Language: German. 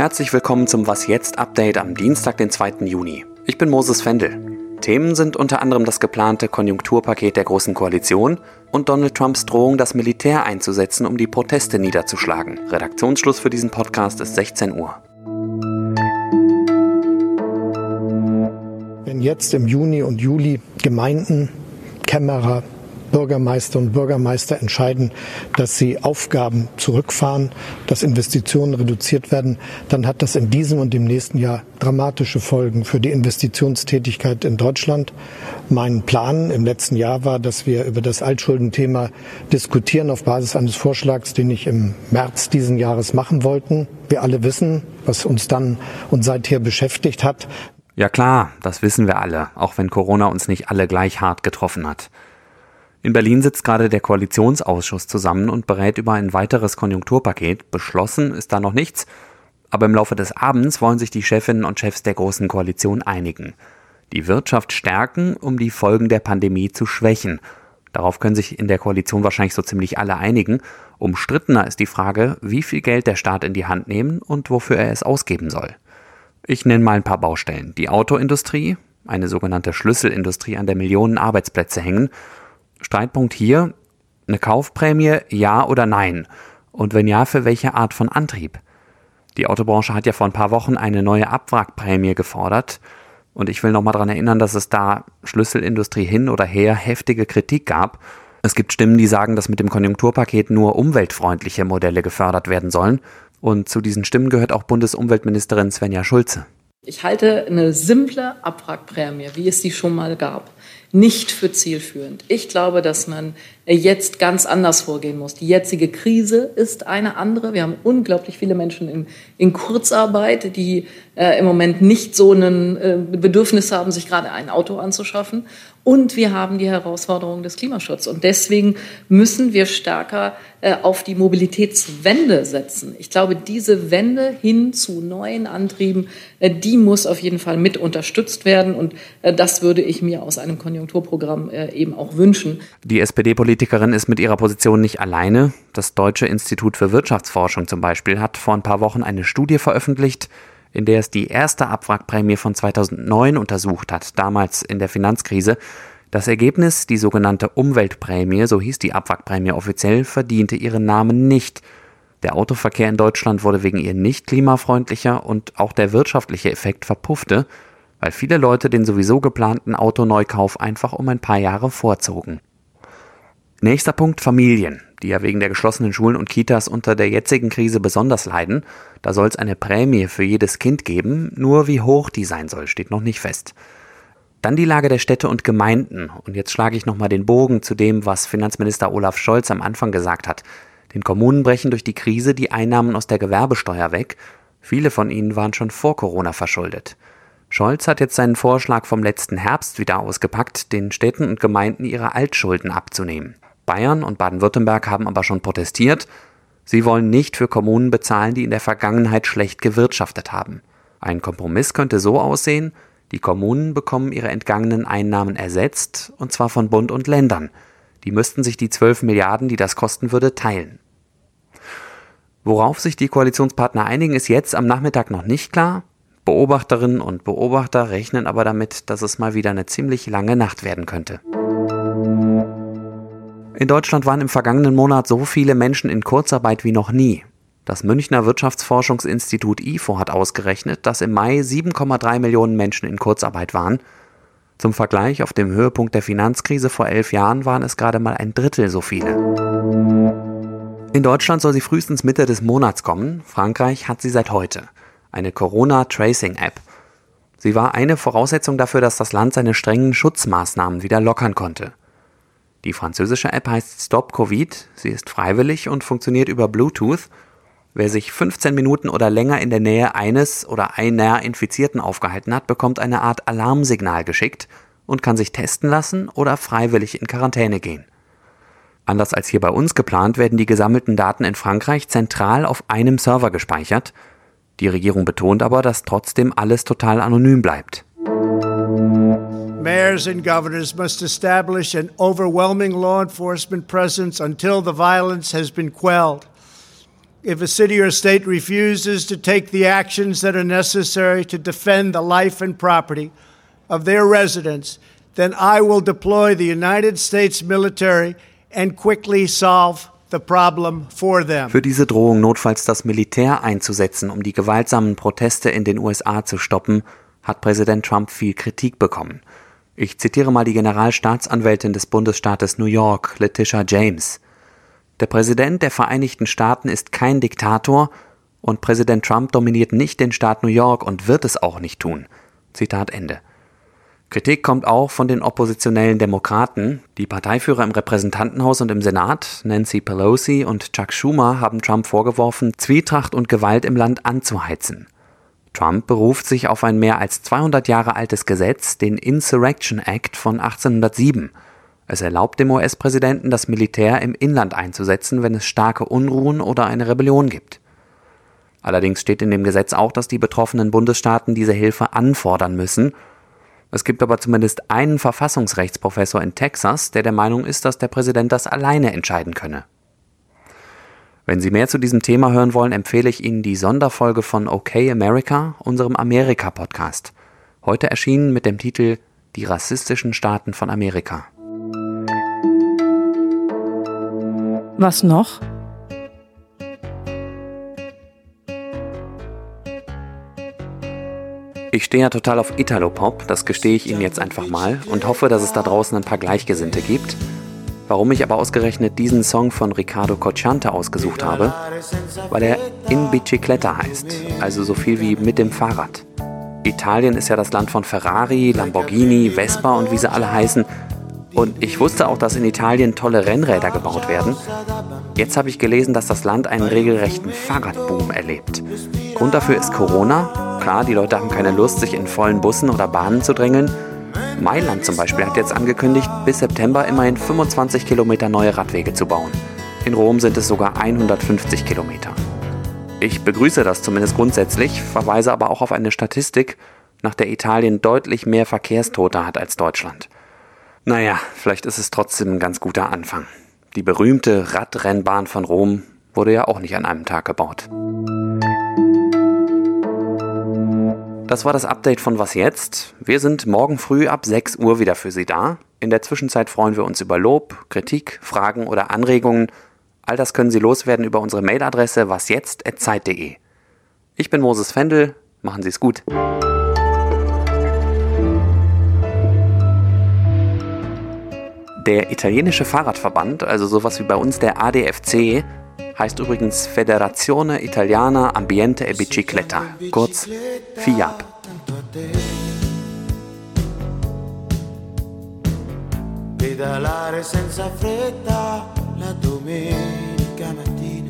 Herzlich willkommen zum Was jetzt Update am Dienstag, den 2. Juni. Ich bin Moses Fendel. Themen sind unter anderem das geplante Konjunkturpaket der Großen Koalition und Donald Trumps Drohung, das Militär einzusetzen, um die Proteste niederzuschlagen. Redaktionsschluss für diesen Podcast ist 16 Uhr. Wenn jetzt im Juni und Juli Gemeinden, Kämmerer, Bürgermeister und Bürgermeister entscheiden, dass sie Aufgaben zurückfahren, dass Investitionen reduziert werden, dann hat das in diesem und im nächsten Jahr dramatische Folgen für die Investitionstätigkeit in Deutschland. Mein Plan im letzten Jahr war, dass wir über das Altschuldenthema diskutieren auf Basis eines Vorschlags, den ich im März diesen Jahres machen wollten. Wir alle wissen, was uns dann und seither beschäftigt hat. Ja klar, das wissen wir alle, auch wenn Corona uns nicht alle gleich hart getroffen hat. In Berlin sitzt gerade der Koalitionsausschuss zusammen und berät über ein weiteres Konjunkturpaket. Beschlossen ist da noch nichts, aber im Laufe des Abends wollen sich die Chefinnen und Chefs der Großen Koalition einigen. Die Wirtschaft stärken, um die Folgen der Pandemie zu schwächen. Darauf können sich in der Koalition wahrscheinlich so ziemlich alle einigen. Umstrittener ist die Frage, wie viel Geld der Staat in die Hand nehmen und wofür er es ausgeben soll. Ich nenne mal ein paar Baustellen. Die Autoindustrie, eine sogenannte Schlüsselindustrie, an der Millionen Arbeitsplätze hängen, Streitpunkt hier, eine Kaufprämie, ja oder nein? Und wenn ja, für welche Art von Antrieb? Die Autobranche hat ja vor ein paar Wochen eine neue Abwrackprämie gefordert. Und ich will nochmal daran erinnern, dass es da Schlüsselindustrie hin oder her heftige Kritik gab. Es gibt Stimmen, die sagen, dass mit dem Konjunkturpaket nur umweltfreundliche Modelle gefördert werden sollen. Und zu diesen Stimmen gehört auch Bundesumweltministerin Svenja Schulze. Ich halte eine simple Abwrackprämie, wie es die schon mal gab, nicht für zielführend. Ich glaube, dass man jetzt ganz anders vorgehen muss. Die jetzige Krise ist eine andere. Wir haben unglaublich viele Menschen in, in Kurzarbeit, die äh, im Moment nicht so ein äh, Bedürfnis haben, sich gerade ein Auto anzuschaffen. Und wir haben die Herausforderung des Klimaschutzes. Und deswegen müssen wir stärker äh, auf die Mobilitätswende setzen. Ich glaube, diese Wende hin zu neuen Antrieben, äh, die muss auf jeden Fall mit unterstützt werden. Und äh, das würde ich mir aus einem Konjunkturprogramm äh, eben auch wünschen. Die SPD-Politikerin ist mit ihrer Position nicht alleine. Das Deutsche Institut für Wirtschaftsforschung zum Beispiel hat vor ein paar Wochen eine Studie veröffentlicht, in der es die erste Abwrackprämie von 2009 untersucht hat, damals in der Finanzkrise. Das Ergebnis, die sogenannte Umweltprämie, so hieß die Abwrackprämie offiziell, verdiente ihren Namen nicht. Der Autoverkehr in Deutschland wurde wegen ihr nicht klimafreundlicher und auch der wirtschaftliche Effekt verpuffte, weil viele Leute den sowieso geplanten Autoneukauf einfach um ein paar Jahre vorzogen. Nächster Punkt Familien die ja wegen der geschlossenen Schulen und Kitas unter der jetzigen Krise besonders leiden. Da soll es eine Prämie für jedes Kind geben, nur wie hoch die sein soll, steht noch nicht fest. Dann die Lage der Städte und Gemeinden. Und jetzt schlage ich nochmal den Bogen zu dem, was Finanzminister Olaf Scholz am Anfang gesagt hat. Den Kommunen brechen durch die Krise die Einnahmen aus der Gewerbesteuer weg. Viele von ihnen waren schon vor Corona verschuldet. Scholz hat jetzt seinen Vorschlag vom letzten Herbst wieder ausgepackt, den Städten und Gemeinden ihre Altschulden abzunehmen. Bayern und Baden-Württemberg haben aber schon protestiert. Sie wollen nicht für Kommunen bezahlen, die in der Vergangenheit schlecht gewirtschaftet haben. Ein Kompromiss könnte so aussehen, die Kommunen bekommen ihre entgangenen Einnahmen ersetzt, und zwar von Bund und Ländern. Die müssten sich die 12 Milliarden, die das kosten würde, teilen. Worauf sich die Koalitionspartner einigen, ist jetzt am Nachmittag noch nicht klar. Beobachterinnen und Beobachter rechnen aber damit, dass es mal wieder eine ziemlich lange Nacht werden könnte. In Deutschland waren im vergangenen Monat so viele Menschen in Kurzarbeit wie noch nie. Das Münchner Wirtschaftsforschungsinstitut IFO hat ausgerechnet, dass im Mai 7,3 Millionen Menschen in Kurzarbeit waren. Zum Vergleich, auf dem Höhepunkt der Finanzkrise vor elf Jahren waren es gerade mal ein Drittel so viele. In Deutschland soll sie frühestens Mitte des Monats kommen. Frankreich hat sie seit heute. Eine Corona-Tracing-App. Sie war eine Voraussetzung dafür, dass das Land seine strengen Schutzmaßnahmen wieder lockern konnte. Die französische App heißt Stop Covid. Sie ist freiwillig und funktioniert über Bluetooth. Wer sich 15 Minuten oder länger in der Nähe eines oder einer Infizierten aufgehalten hat, bekommt eine Art Alarmsignal geschickt und kann sich testen lassen oder freiwillig in Quarantäne gehen. Anders als hier bei uns geplant, werden die gesammelten Daten in Frankreich zentral auf einem Server gespeichert. Die Regierung betont aber, dass trotzdem alles total anonym bleibt. mayors and governors must establish an overwhelming law enforcement presence until the violence has been quelled. if a city or state refuses to take the actions that are necessary to defend the life and property of their residents, then I will deploy the United States military and quickly solve Für diese Drohung, notfalls das Militär einzusetzen, um die gewaltsamen Proteste in den USA zu stoppen, hat Präsident Trump viel Kritik bekommen. Ich zitiere mal die Generalstaatsanwältin des Bundesstaates New York, Letitia James. Der Präsident der Vereinigten Staaten ist kein Diktator und Präsident Trump dominiert nicht den Staat New York und wird es auch nicht tun. Zitat Ende. Kritik kommt auch von den oppositionellen Demokraten. Die Parteiführer im Repräsentantenhaus und im Senat, Nancy Pelosi und Chuck Schumer, haben Trump vorgeworfen, Zwietracht und Gewalt im Land anzuheizen. Trump beruft sich auf ein mehr als 200 Jahre altes Gesetz, den Insurrection Act von 1807. Es erlaubt dem US-Präsidenten, das Militär im Inland einzusetzen, wenn es starke Unruhen oder eine Rebellion gibt. Allerdings steht in dem Gesetz auch, dass die betroffenen Bundesstaaten diese Hilfe anfordern müssen. Es gibt aber zumindest einen Verfassungsrechtsprofessor in Texas, der der Meinung ist, dass der Präsident das alleine entscheiden könne. Wenn Sie mehr zu diesem Thema hören wollen, empfehle ich Ihnen die Sonderfolge von OK America, unserem Amerika-Podcast. Heute erschienen mit dem Titel Die rassistischen Staaten von Amerika. Was noch? Ich stehe ja total auf Italo-Pop, das gestehe ich Ihnen jetzt einfach mal und hoffe, dass es da draußen ein paar Gleichgesinnte gibt. Warum ich aber ausgerechnet diesen Song von Riccardo Cocciante ausgesucht habe? Weil er In Bicicletta heißt, also so viel wie mit dem Fahrrad. Italien ist ja das Land von Ferrari, Lamborghini, Vespa und wie sie alle heißen. Und ich wusste auch, dass in Italien tolle Rennräder gebaut werden. Jetzt habe ich gelesen, dass das Land einen regelrechten Fahrradboom erlebt. Grund dafür ist Corona. Klar, die Leute haben keine Lust, sich in vollen Bussen oder Bahnen zu drängeln. Mailand zum Beispiel hat jetzt angekündigt, bis September immerhin 25 Kilometer neue Radwege zu bauen. In Rom sind es sogar 150 Kilometer. Ich begrüße das zumindest grundsätzlich, verweise aber auch auf eine Statistik, nach der Italien deutlich mehr Verkehrstote hat als Deutschland. Naja, vielleicht ist es trotzdem ein ganz guter Anfang. Die berühmte Radrennbahn von Rom wurde ja auch nicht an einem Tag gebaut. Das war das Update von Was jetzt? Wir sind morgen früh ab 6 Uhr wieder für Sie da. In der Zwischenzeit freuen wir uns über Lob, Kritik, Fragen oder Anregungen. All das können Sie loswerden über unsere Mailadresse wasjetzt.zeit.de. Ich bin Moses Fendel. Machen Sie es gut. Der italienische Fahrradverband, also sowas wie bei uns der ADFC, heißt übrigens Federazione Italiana Ambiente e Bicicletta, kurz FIAB. Pedalare senza fretta la domenica mattina